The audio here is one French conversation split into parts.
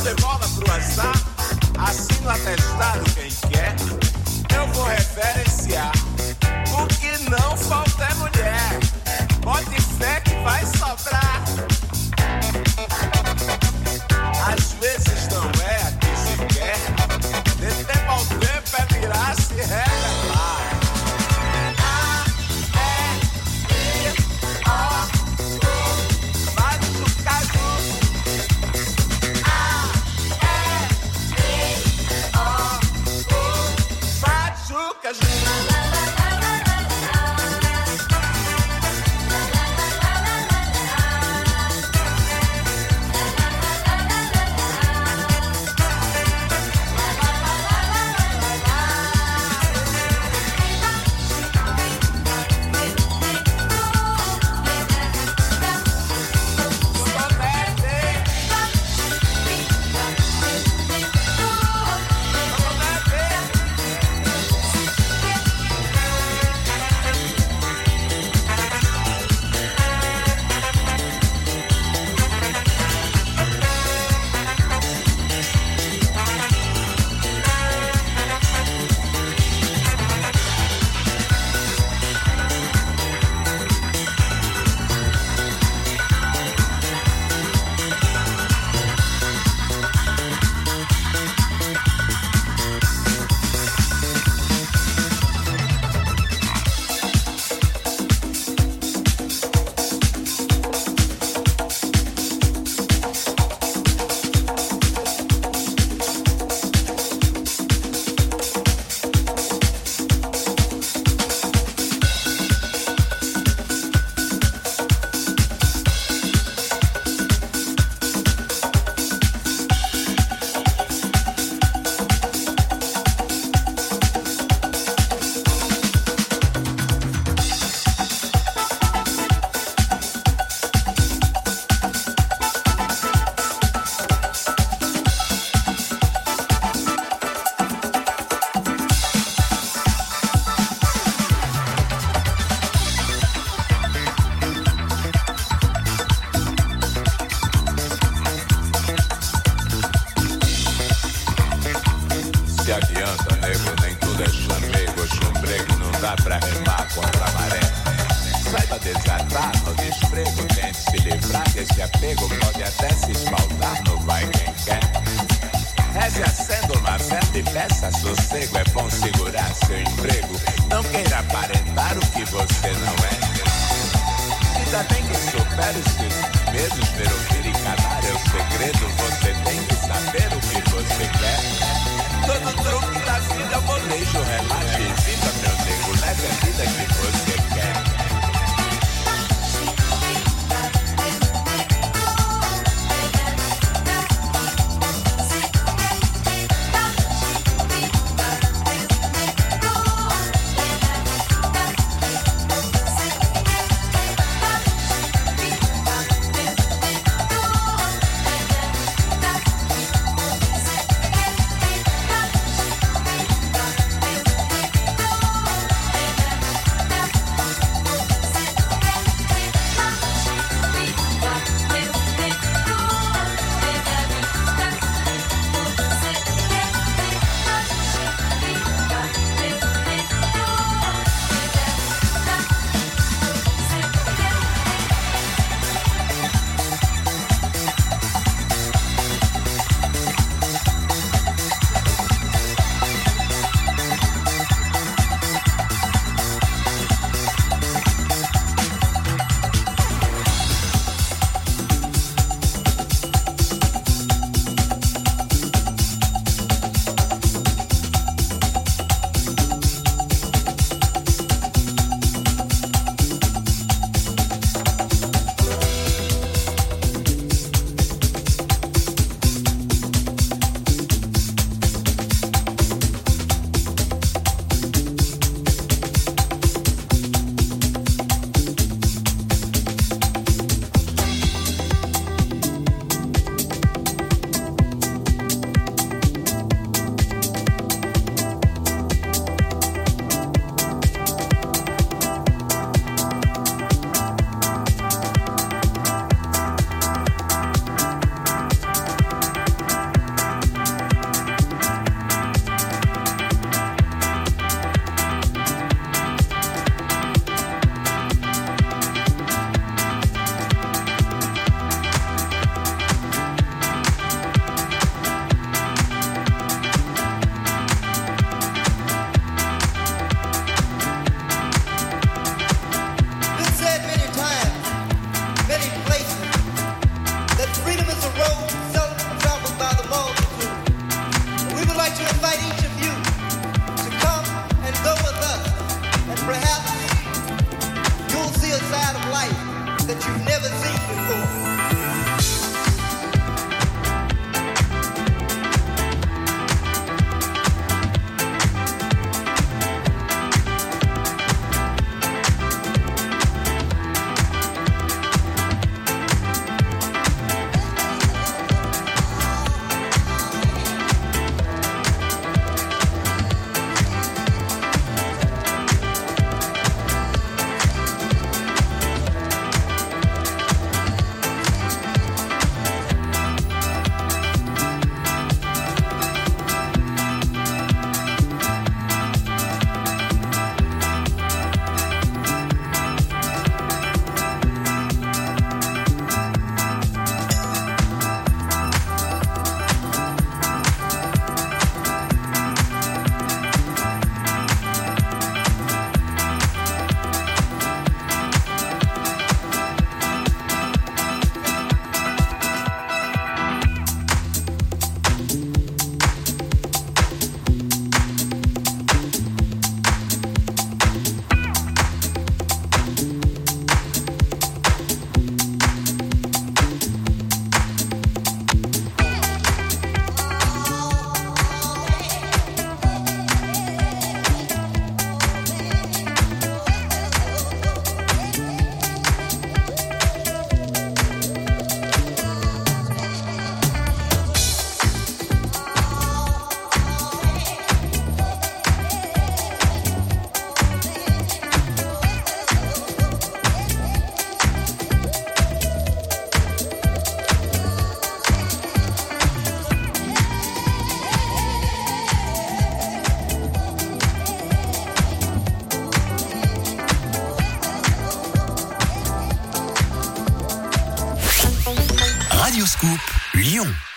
você bola pro azar, assina atestado quem quer. Eu vou referenciar. O que não falta é mulher. Pode fé que vai sobrar. Às vezes não é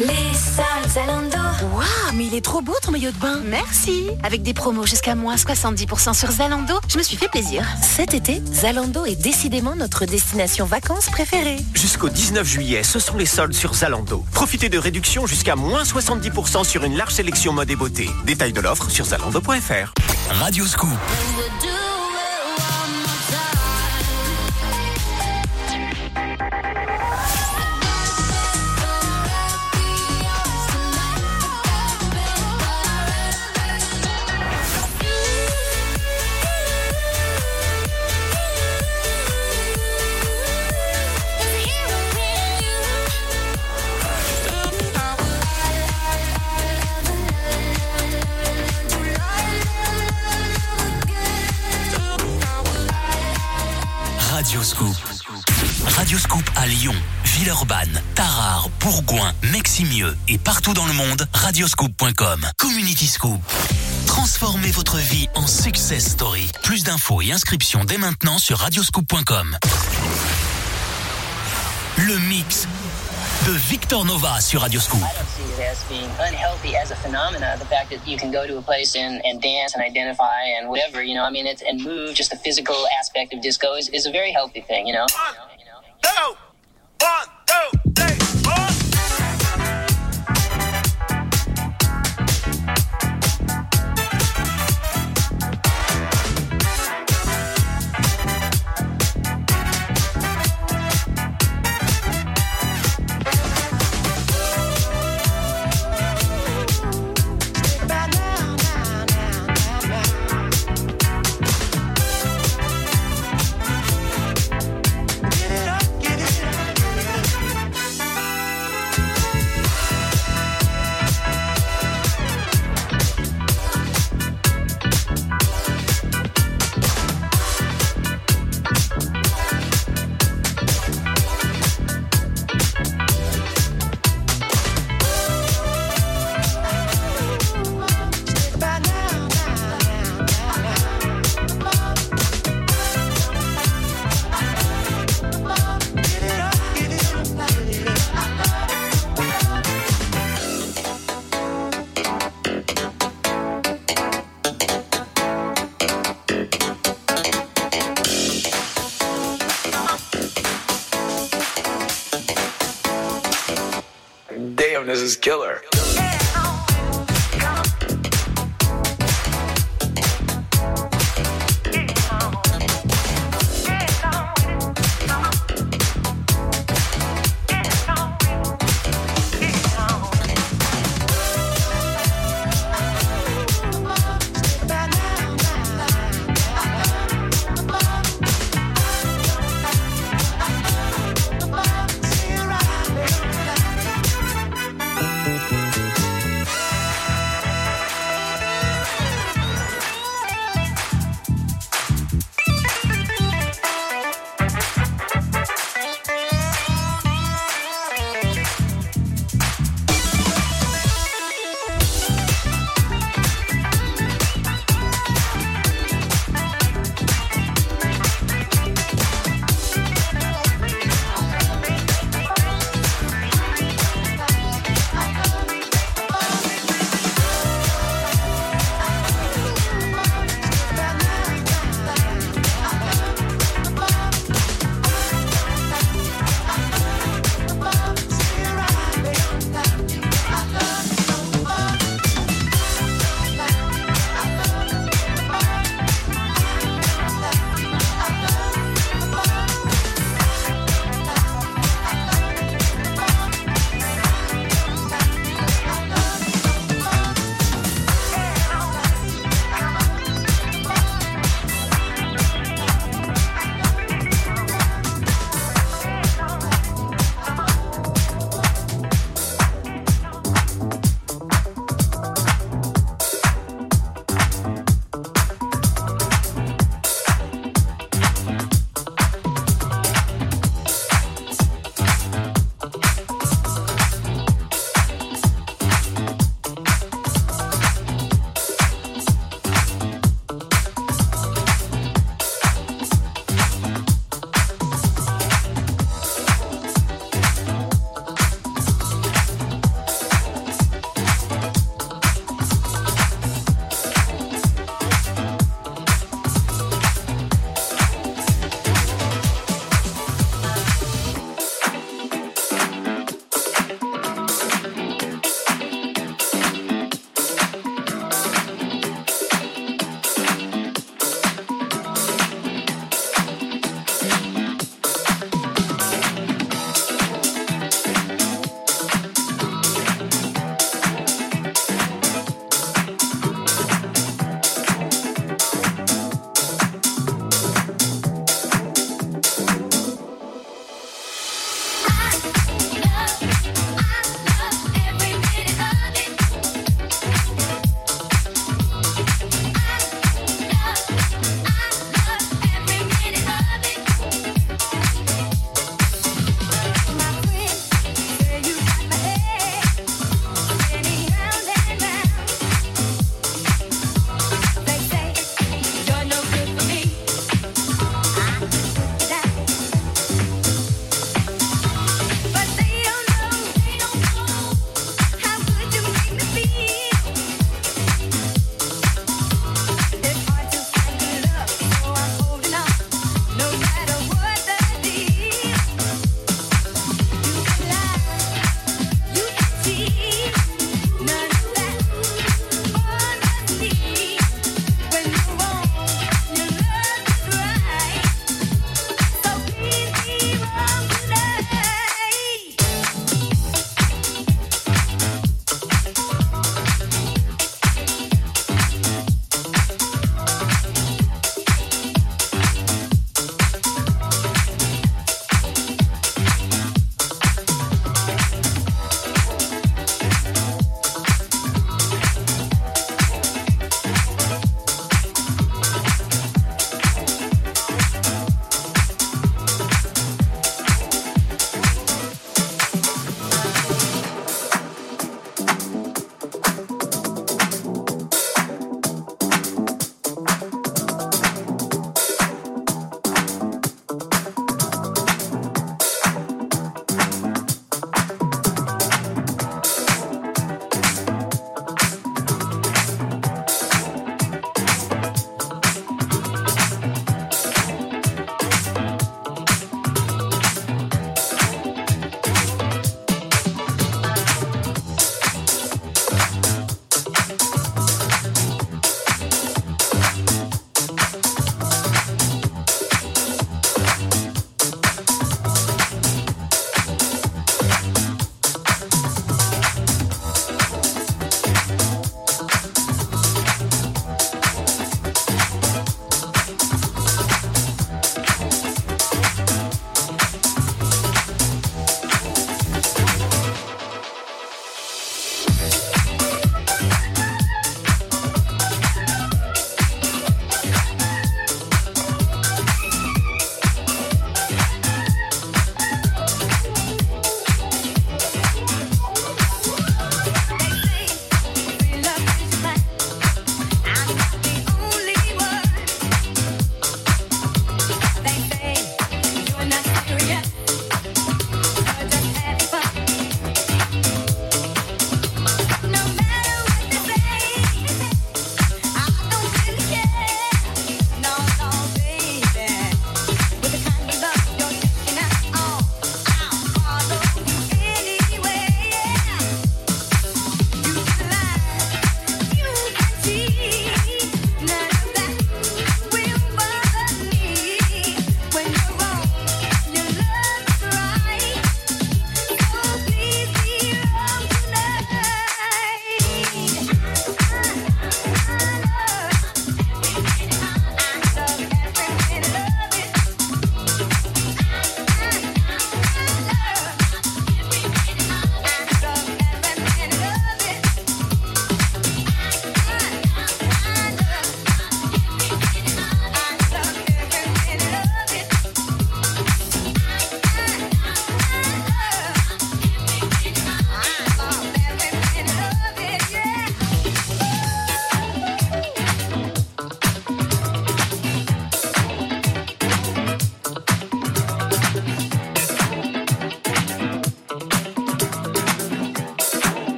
Radioscoop. trop beau ton maillot de bain. Merci. Avec des promos jusqu'à moins 70% sur Zalando, je me suis fait plaisir. Cet été, Zalando est décidément notre destination vacances préférée. Jusqu'au 19 juillet, ce sont les soldes sur Zalando. Profitez de réductions jusqu'à moins 70% sur une large sélection mode et beauté. Détail de l'offre sur zalando.fr. Radio Scoop. Monde, radioscoop.com. Community Scoop. Transformez votre vie en success story. Plus d'infos et inscriptions dès maintenant sur radioscoop.com. Le mix de Victor Nova sur Radio Scoop. as being unhealthy as a phenomena. The fact that you can go to a place and, and dance and identify and whatever, you know, I mean, it's, and move, just the physical aspect of disco is, is a very healthy thing, you know? One, two, one, two, three.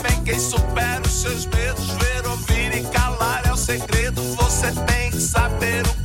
Bem quem supera os seus medos, ver, ouvir e calar é o segredo. Você tem que saber o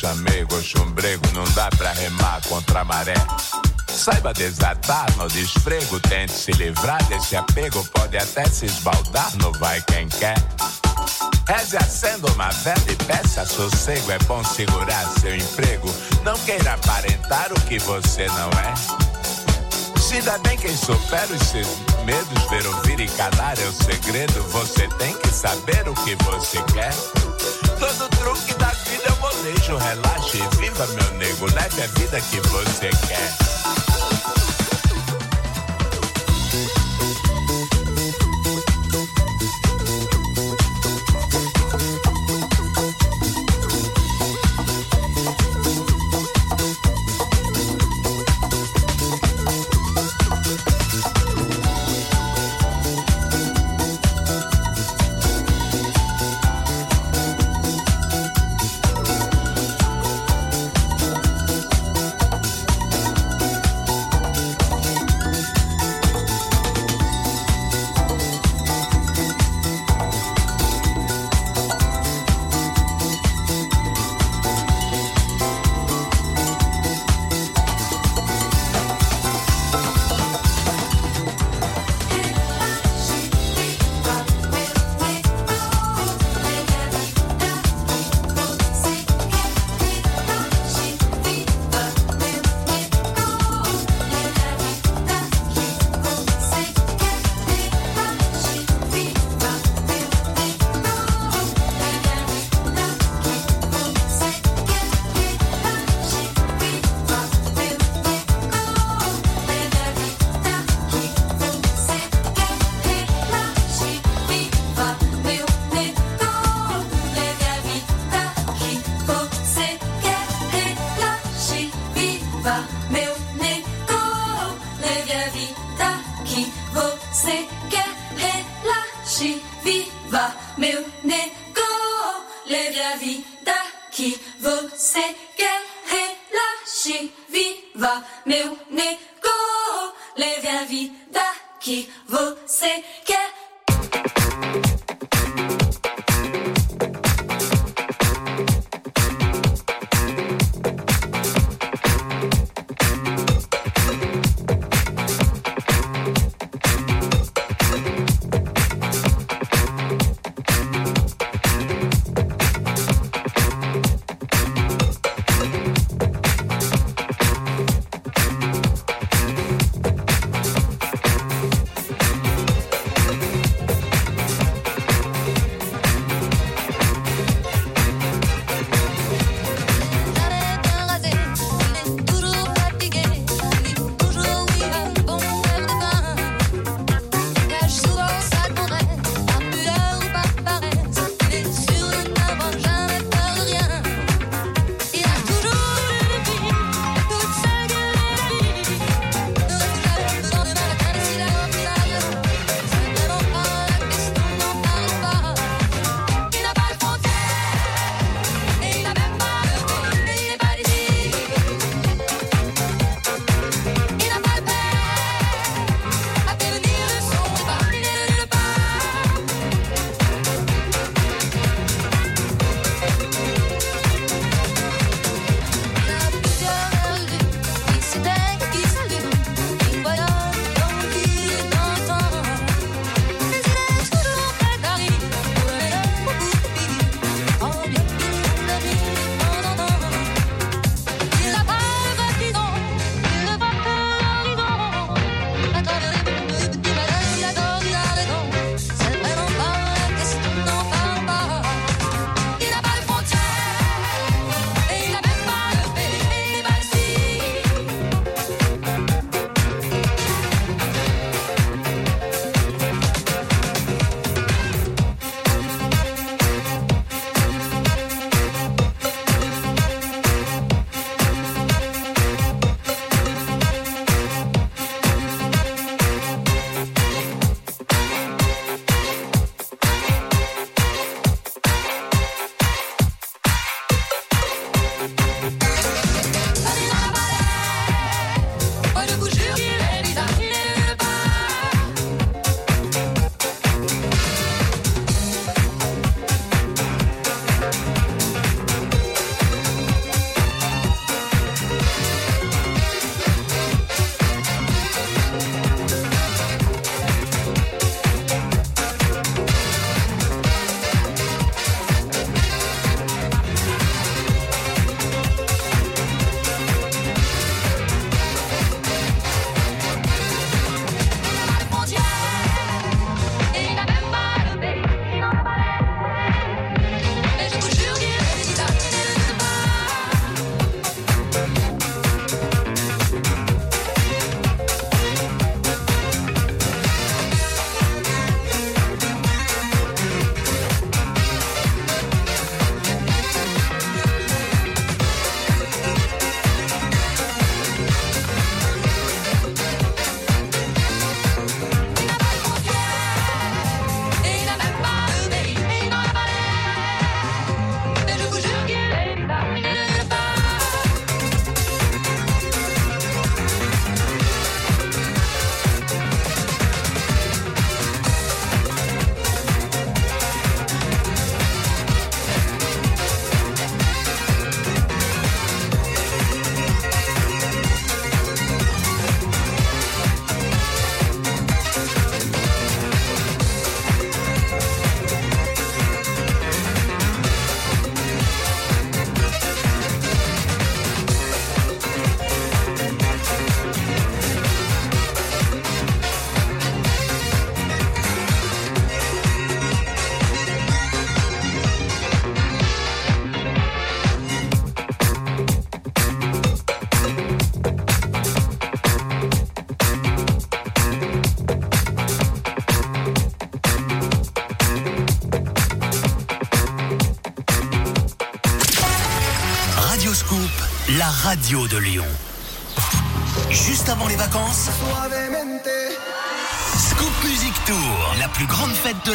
chamego, chumbrego, não dá pra remar contra a maré. Saiba desatar no desfrego, tente se livrar desse apego, pode até se esbaldar, não vai quem quer. Reze acenda uma vela e peça sossego, é bom segurar seu emprego, não queira aparentar o que você não é. Se dá bem quem supera os seus medos, ver, ouvir e calar é o segredo. Você tem que saber o que você quer. Todo truque relaxe viva, meu nego. Leve a vida que você quer.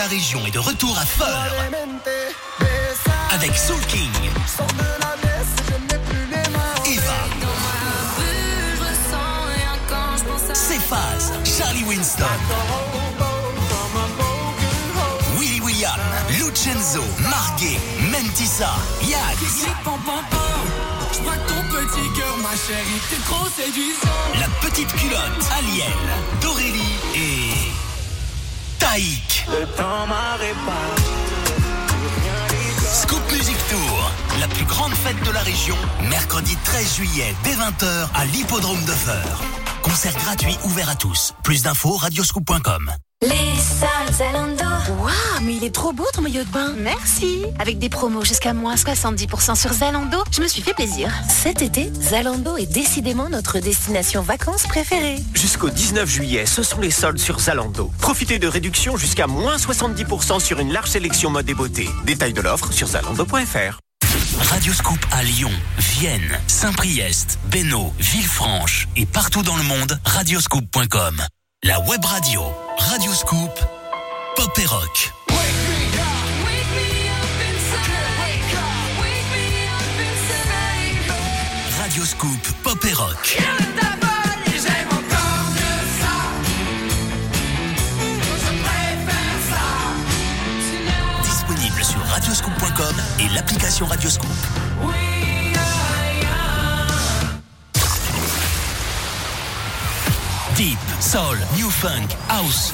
La région est de retour à Feur. Avec Soul King, Eva, Cephas, Charlie Winston, Willy William, Lucenzo, Marguet, Mentissa, séduisant. La petite culotte, Aliel, Dorélie et. Le temps m'arrête pas. Scoop Music Tour, la plus grande fête de la région, mercredi 13 juillet dès 20h à l'hippodrome de Feur. Concert gratuit ouvert à tous. Plus d'infos radioscoop.com. Les salles. Waouh, mais il est trop beau ton maillot de bain. Merci. Avec des promos jusqu'à moins 70% sur Zalando, je me suis fait plaisir. Cet été, Zalando est décidément notre destination vacances préférée. Jusqu'au 19 juillet, ce sont les soldes sur Zalando. Profitez de réductions jusqu'à moins 70% sur une large sélection mode et beauté. Détails de l'offre sur zalando.fr. Radioscoop à Lyon, Vienne, Saint-Priest, Bénaud, Villefranche et partout dans le monde, radioscoop.com. La web radio, Radioscoop, pop et rock. Radioscoop, pop et rock. Disponible sur radioscoop.com et l'application Radioscoop. Deep, Soul, New Funk, House.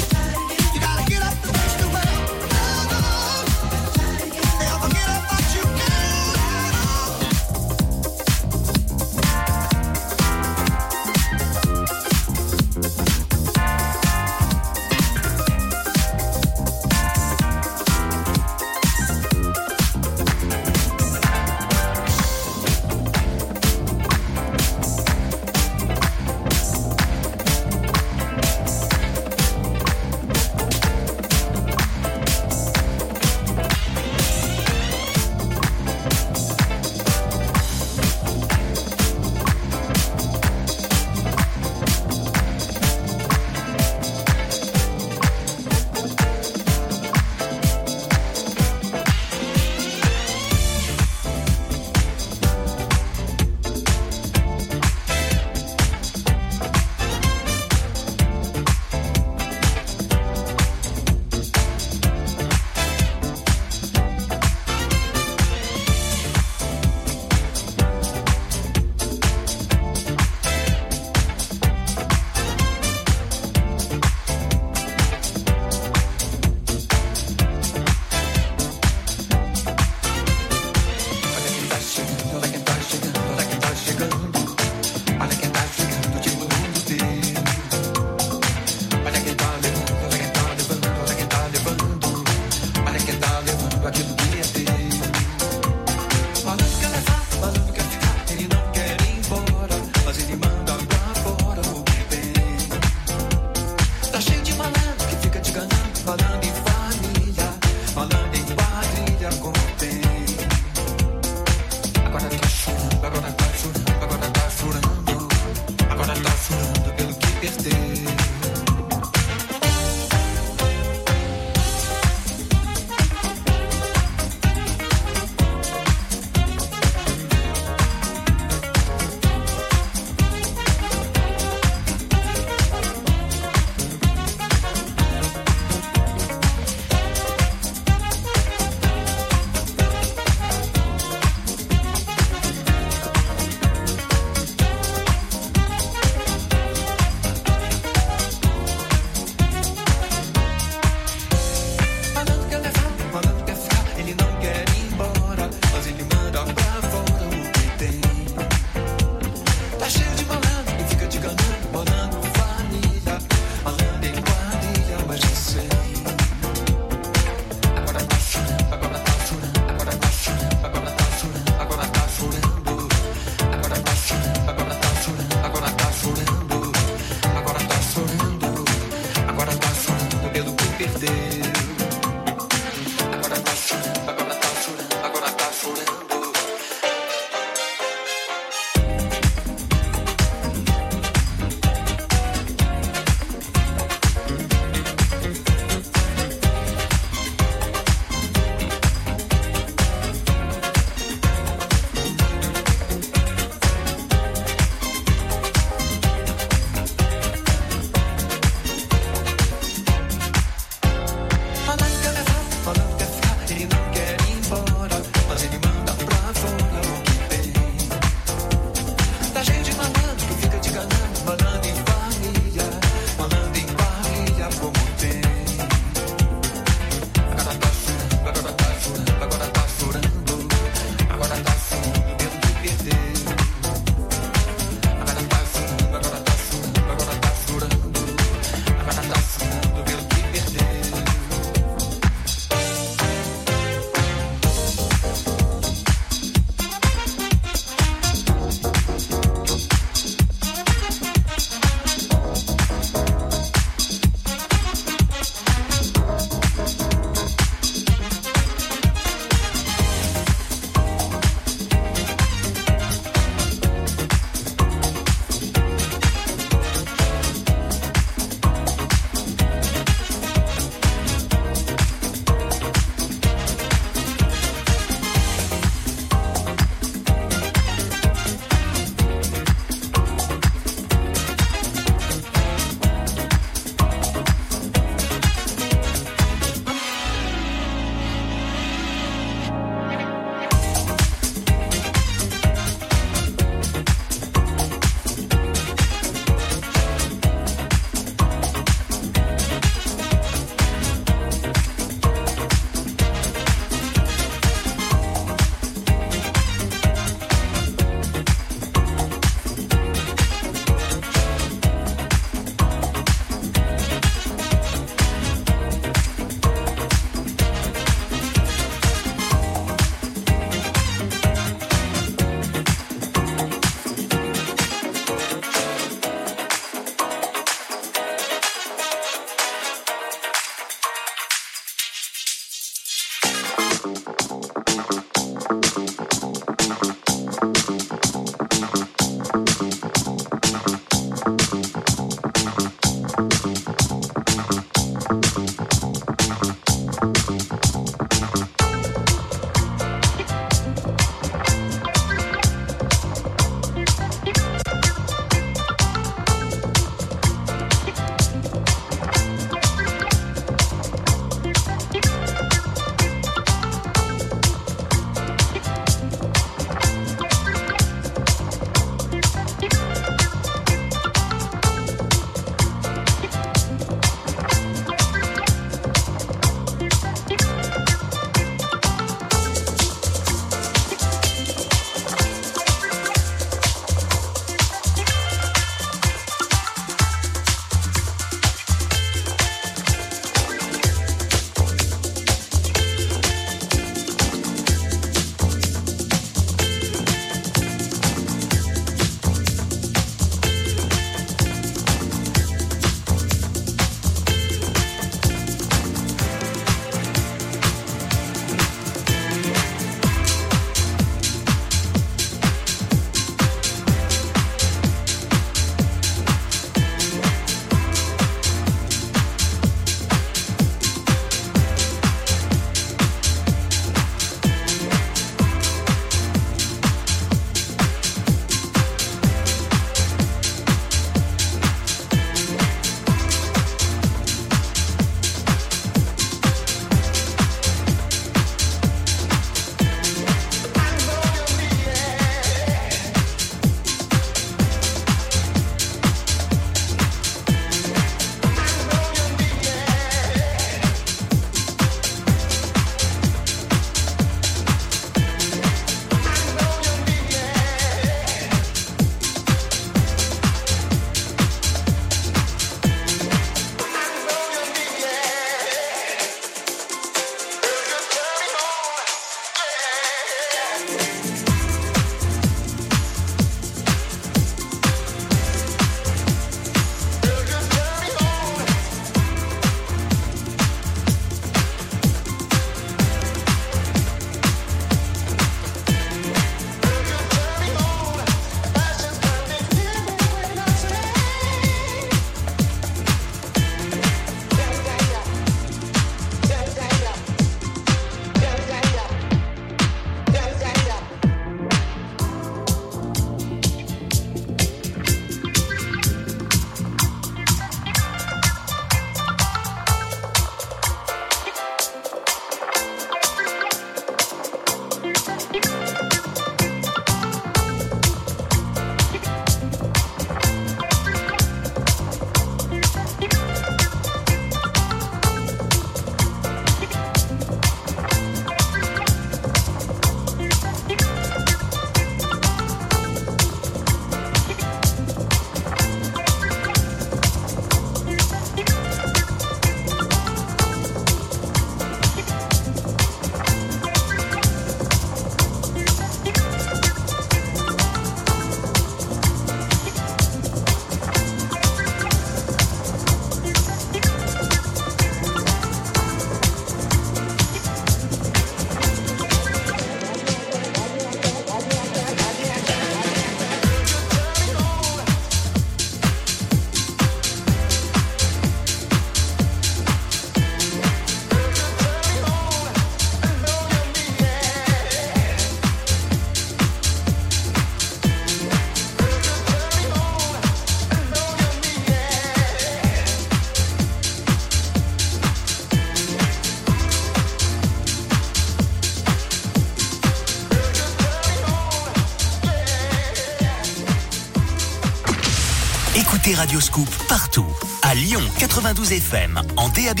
Écoutez Radioscoop partout. À Lyon 92 FM, en DAB+,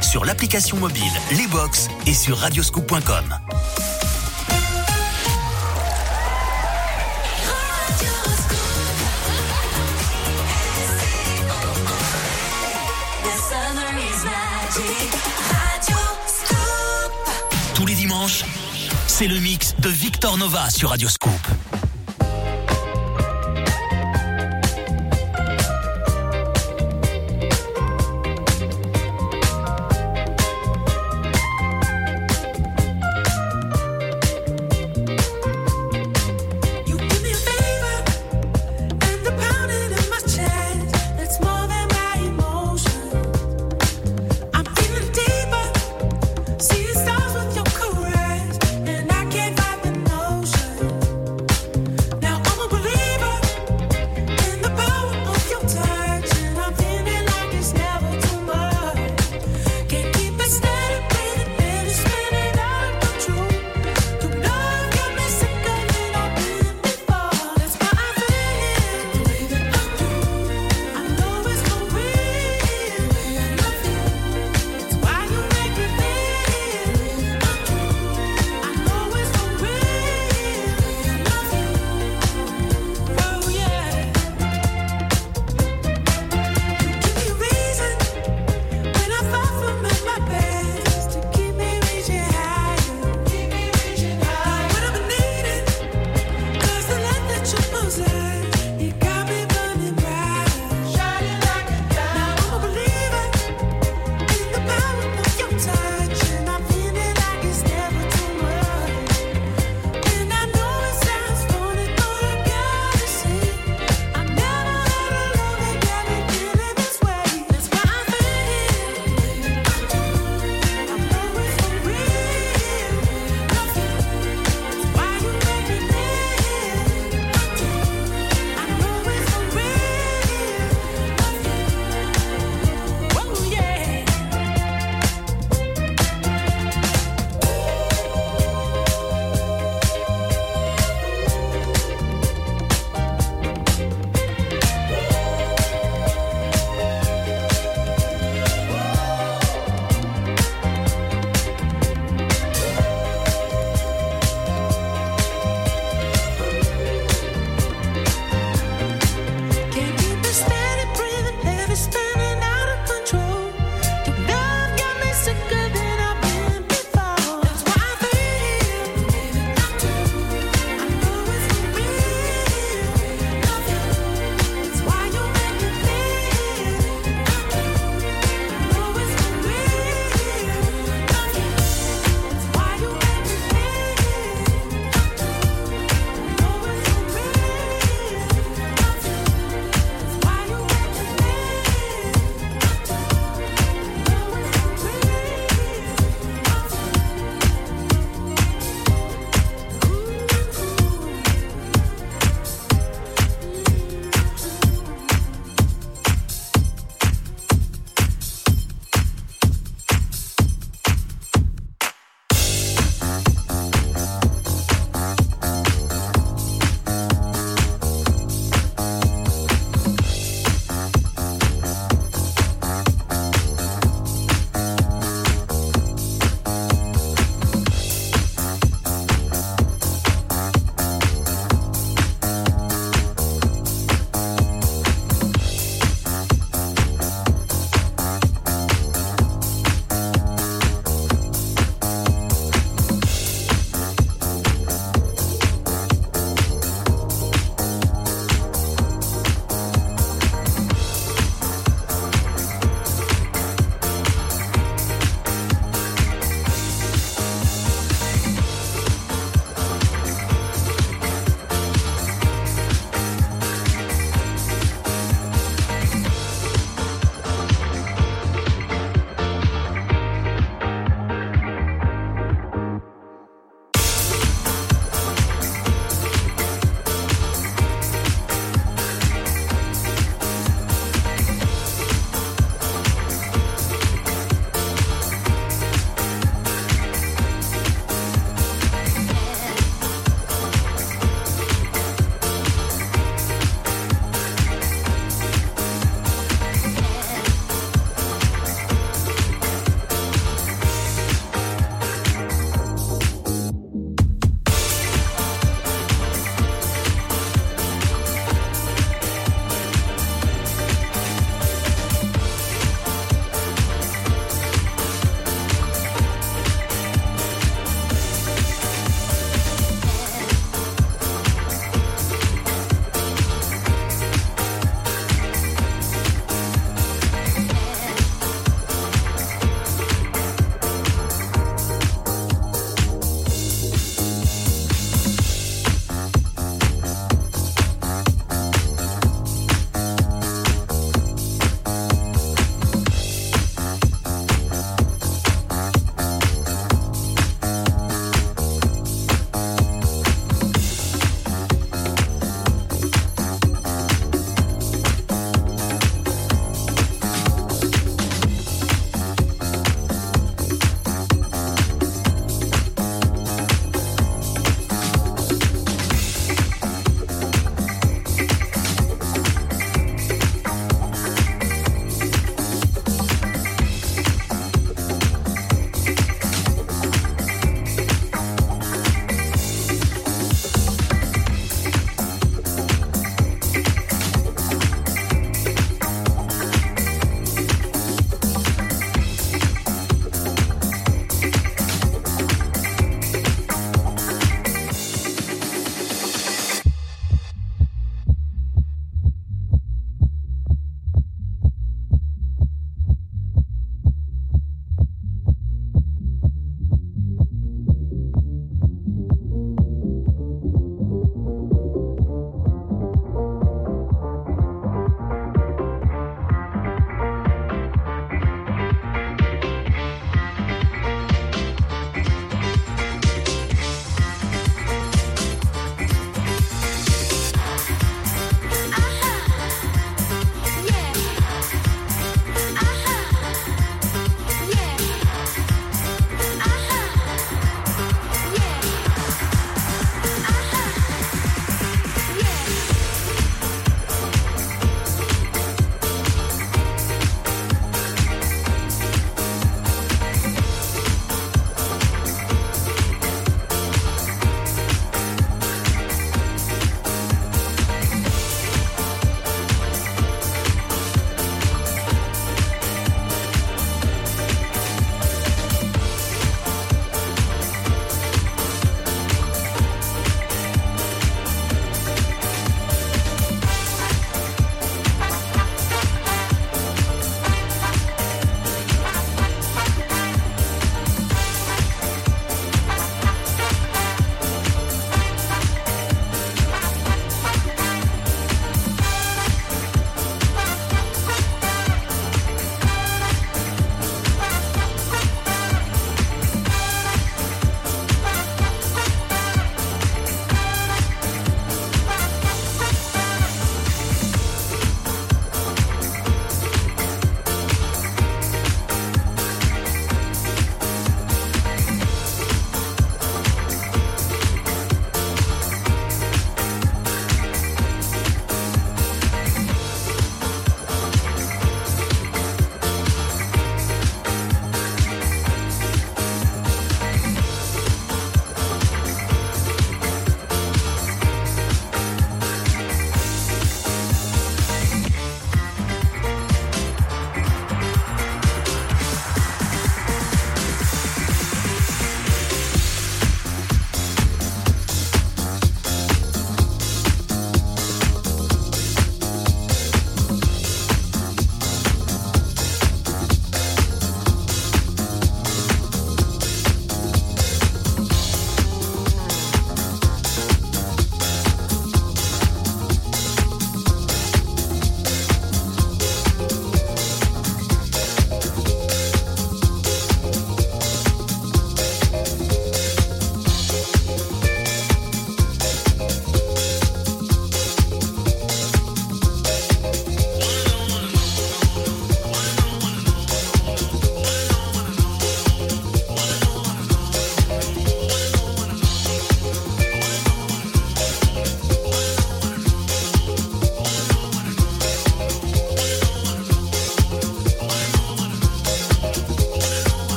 sur l'application mobile, les box et sur radioscoop.com. Tous les dimanches, c'est le mix de Victor Nova sur Radioscoop.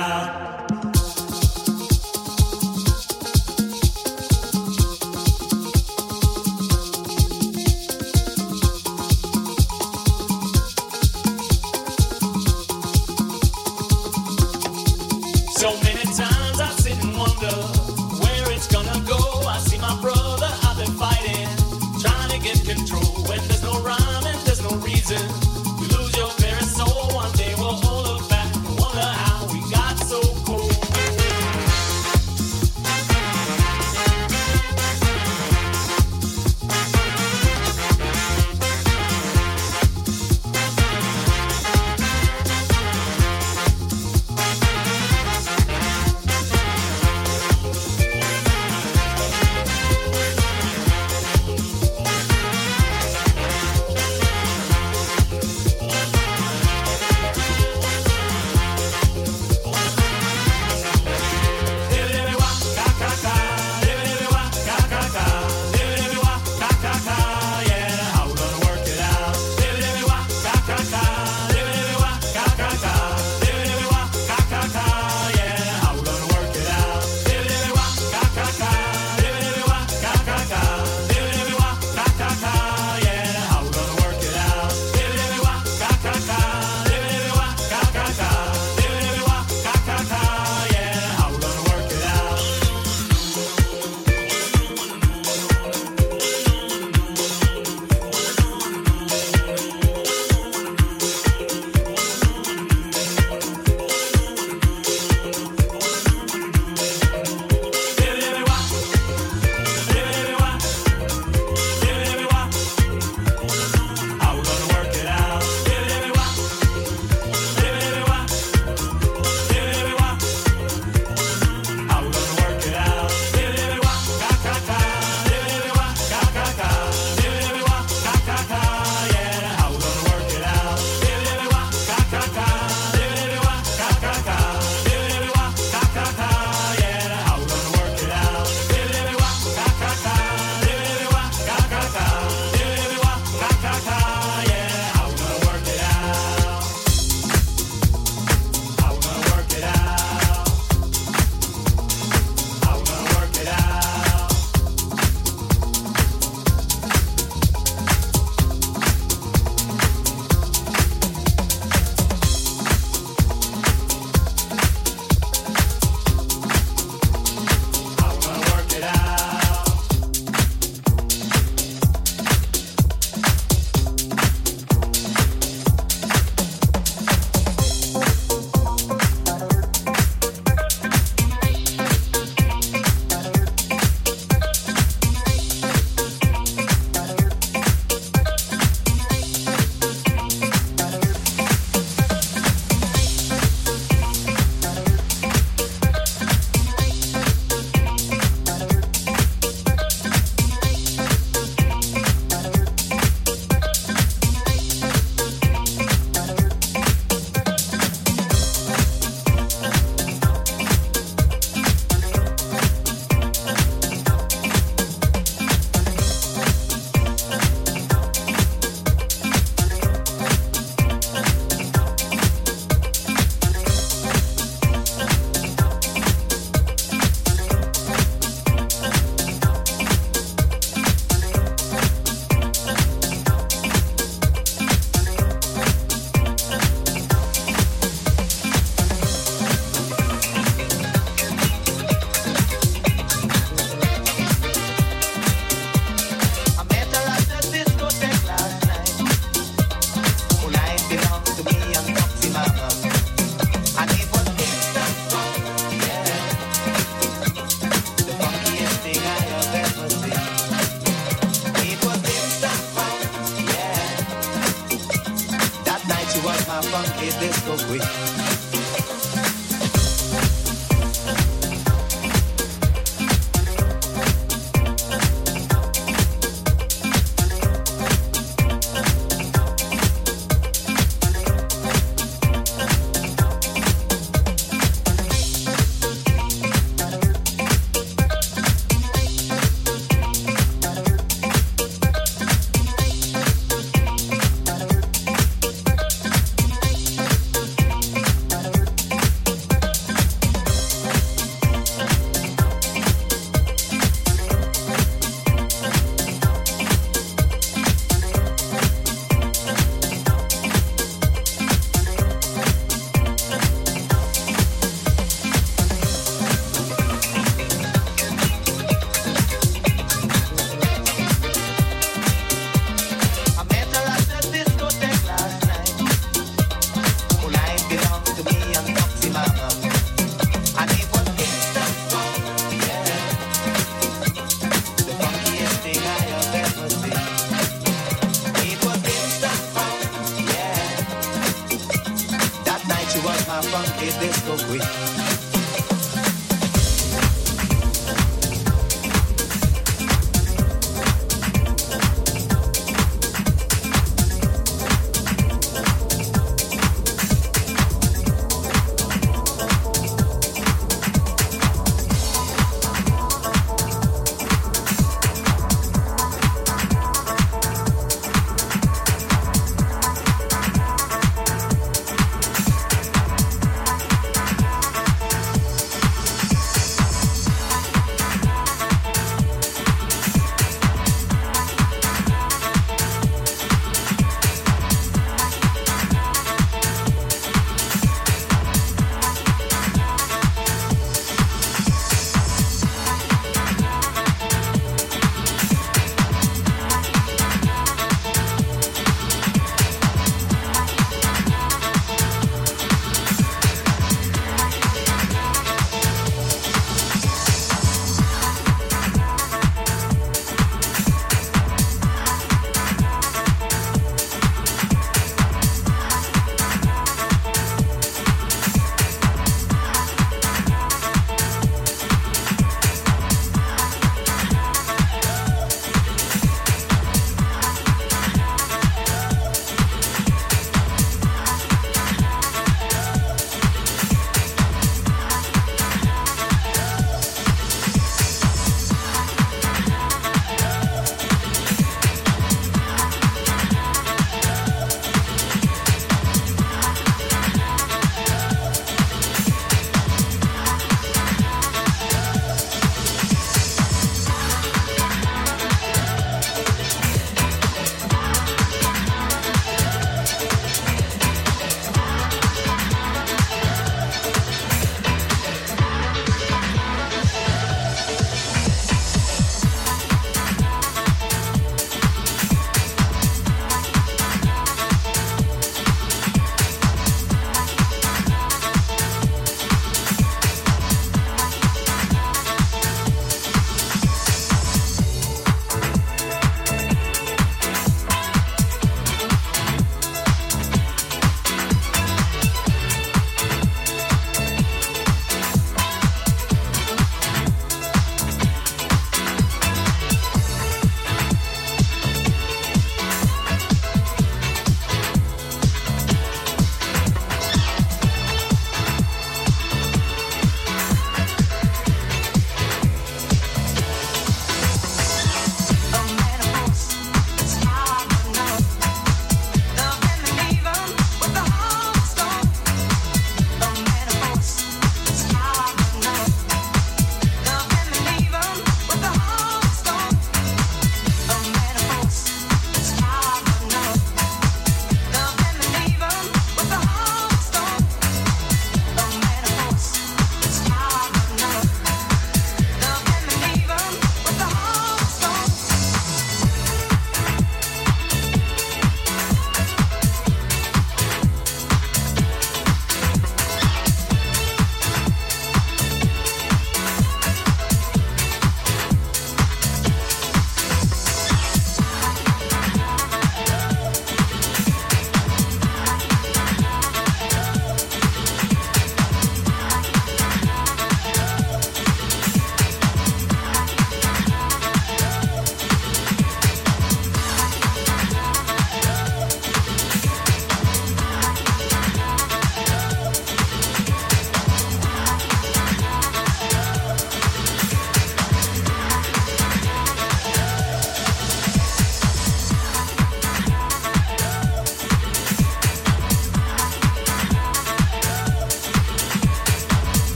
Out.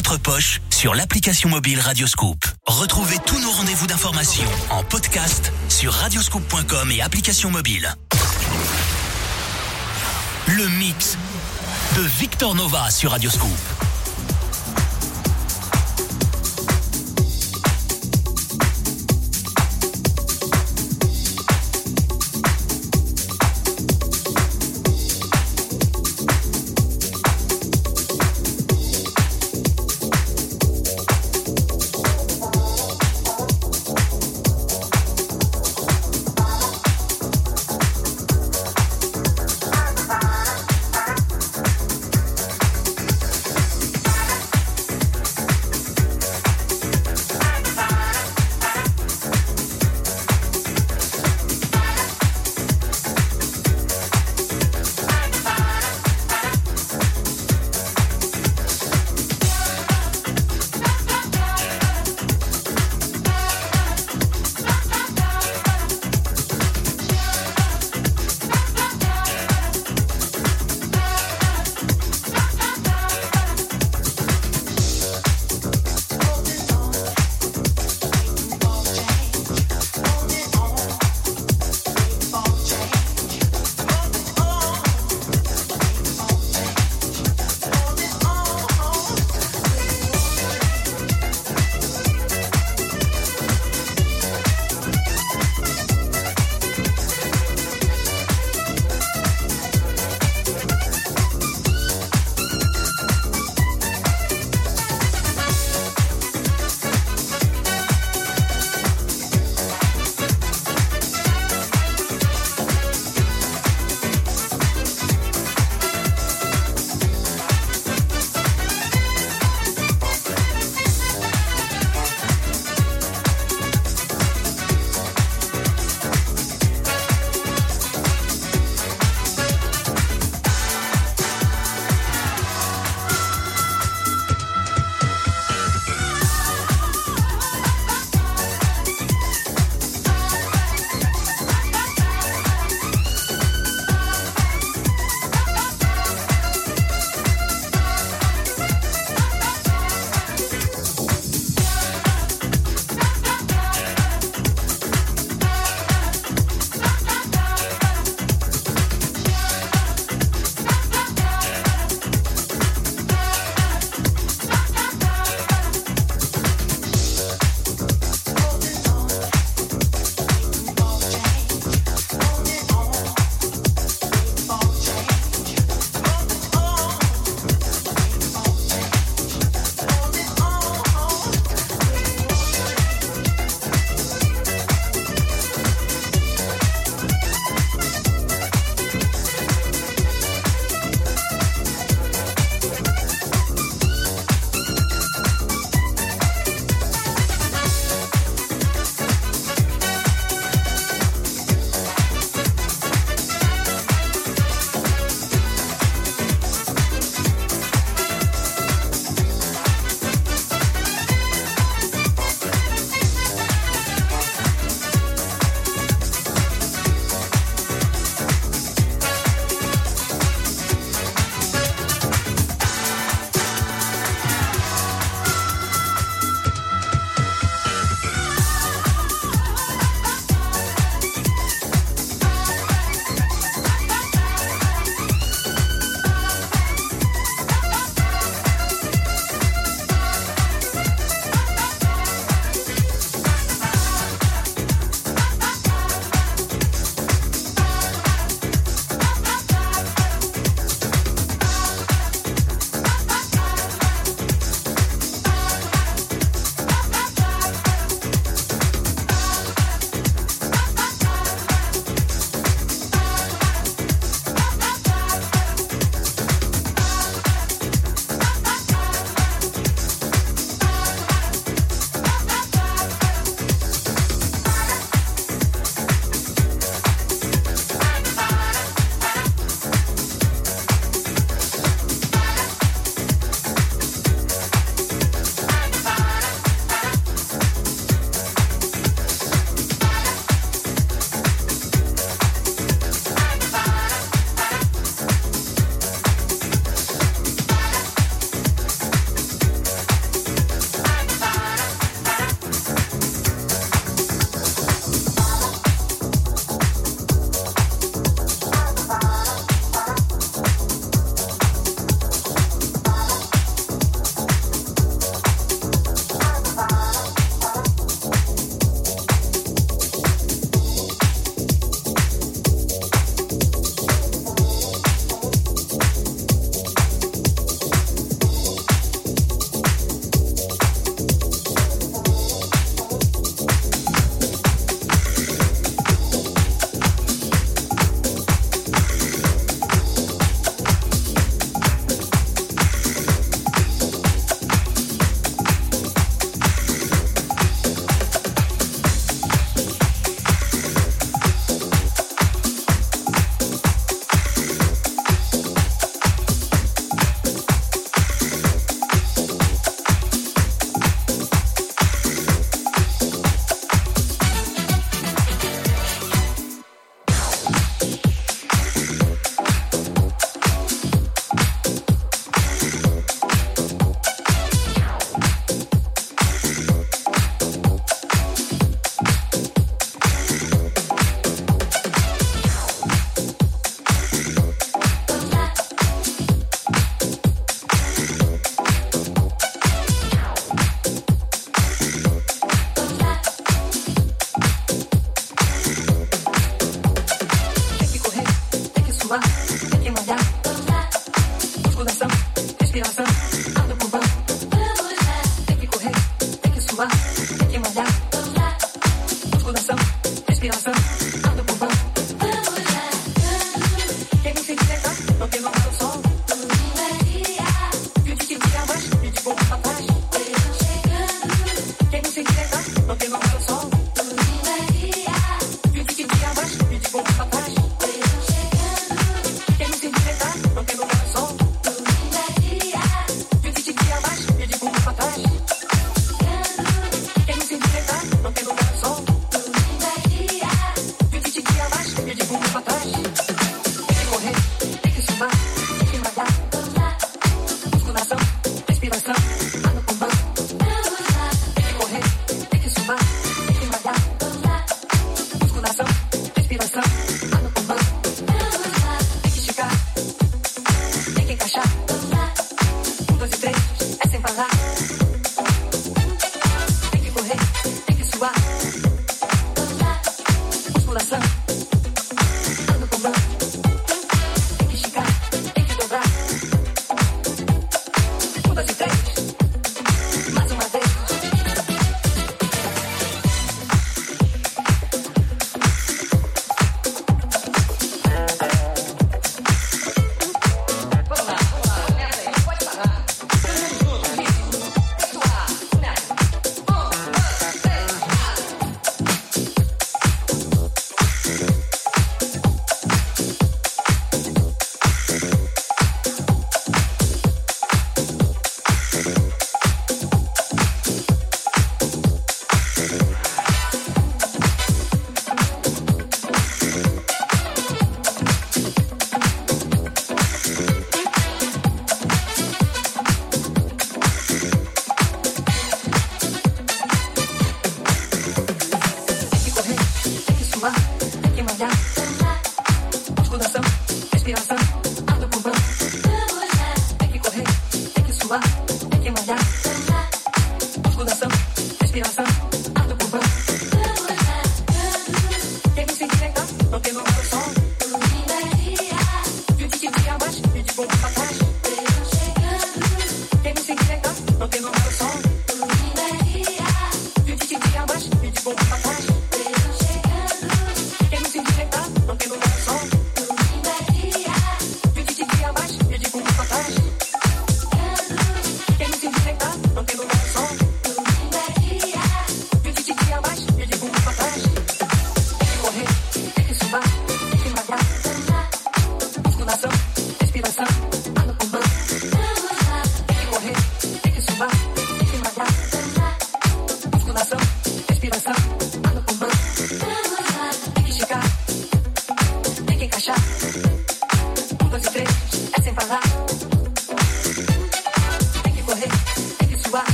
Votre poche sur l'application mobile Radio Scoop. Retrouvez tous nos rendez-vous d'information en podcast sur radioscoop.com et application mobile. Le mix de Victor Nova sur Radio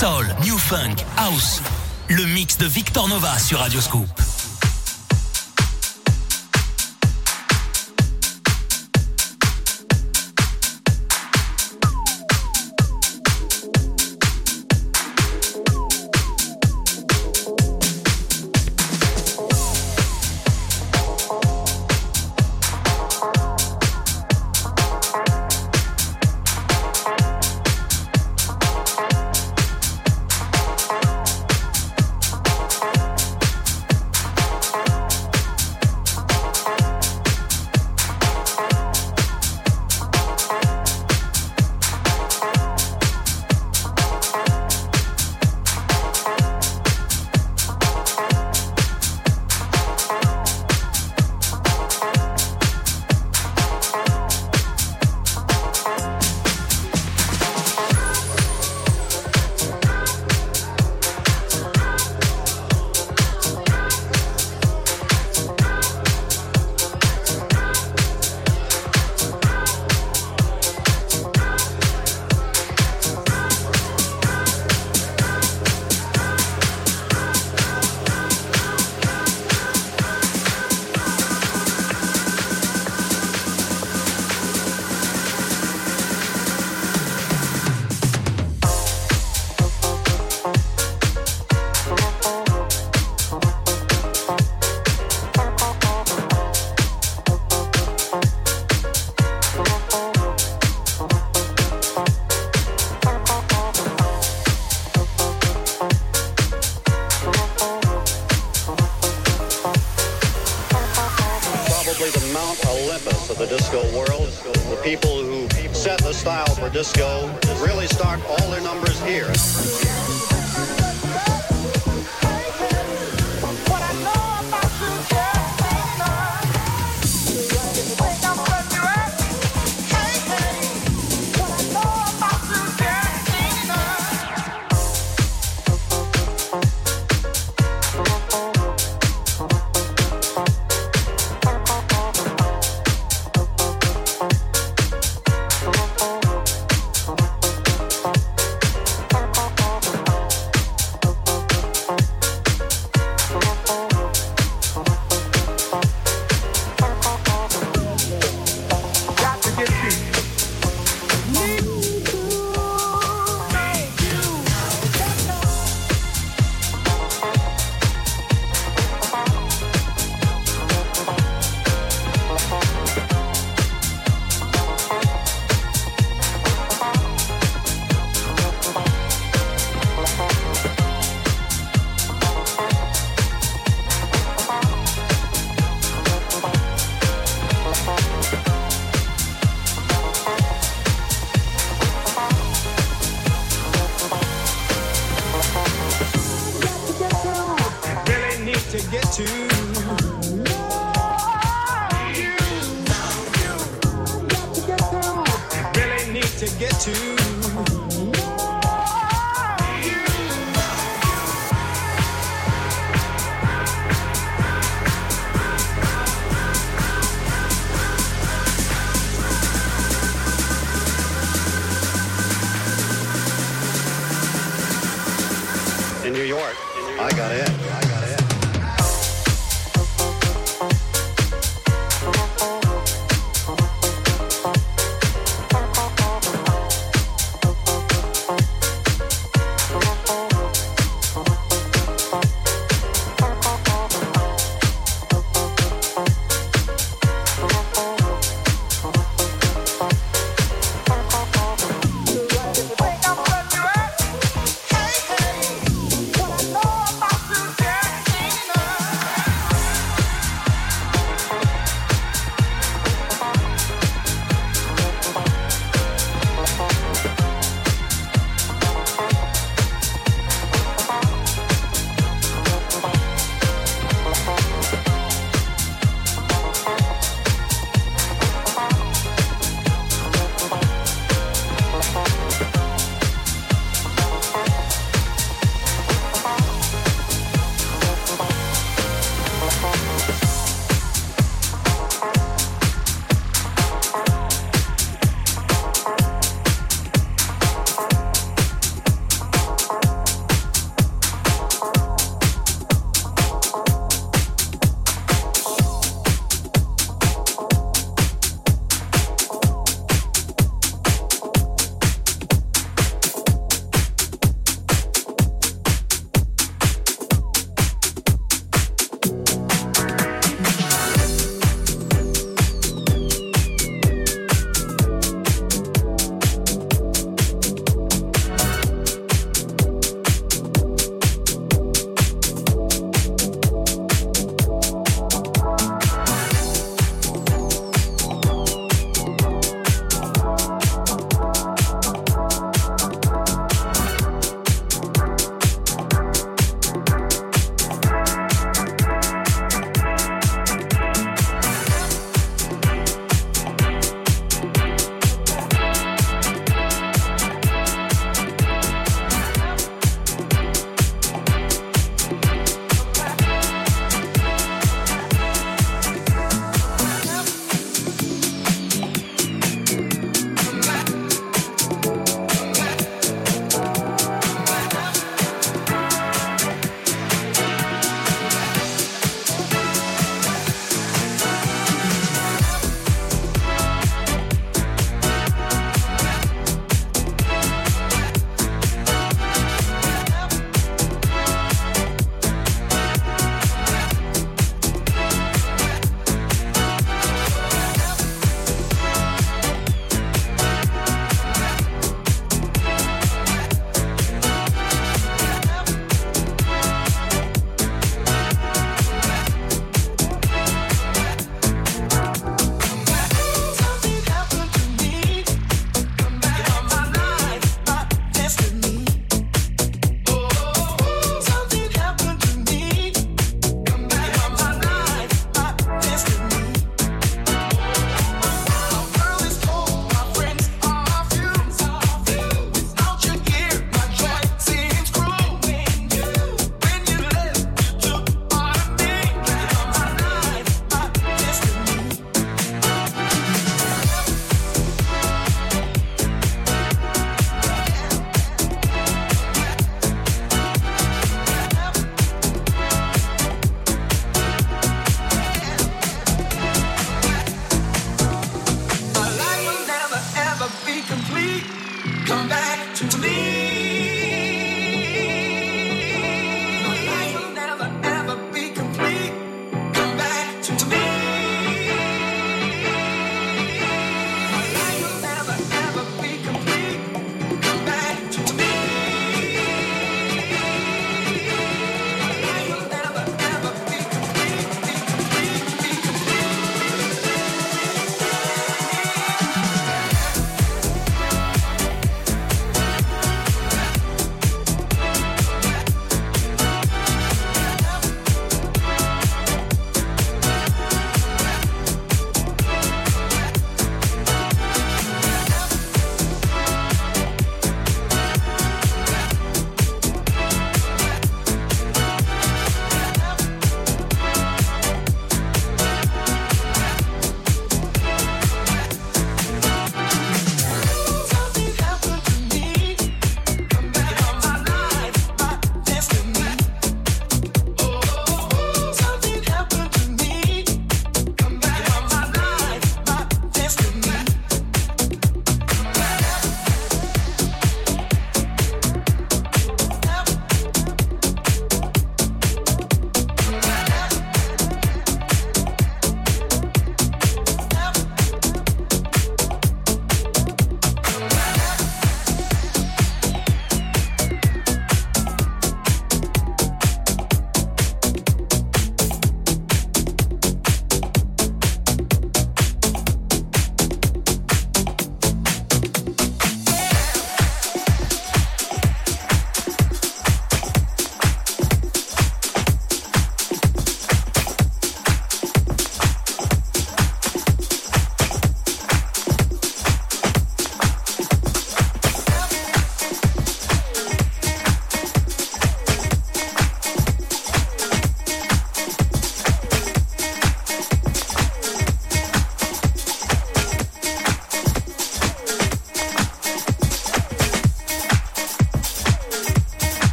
Soul, New Funk, House. Le mix de Victor Nova sur Radio Scoop.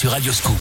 Sur Radio Scoop.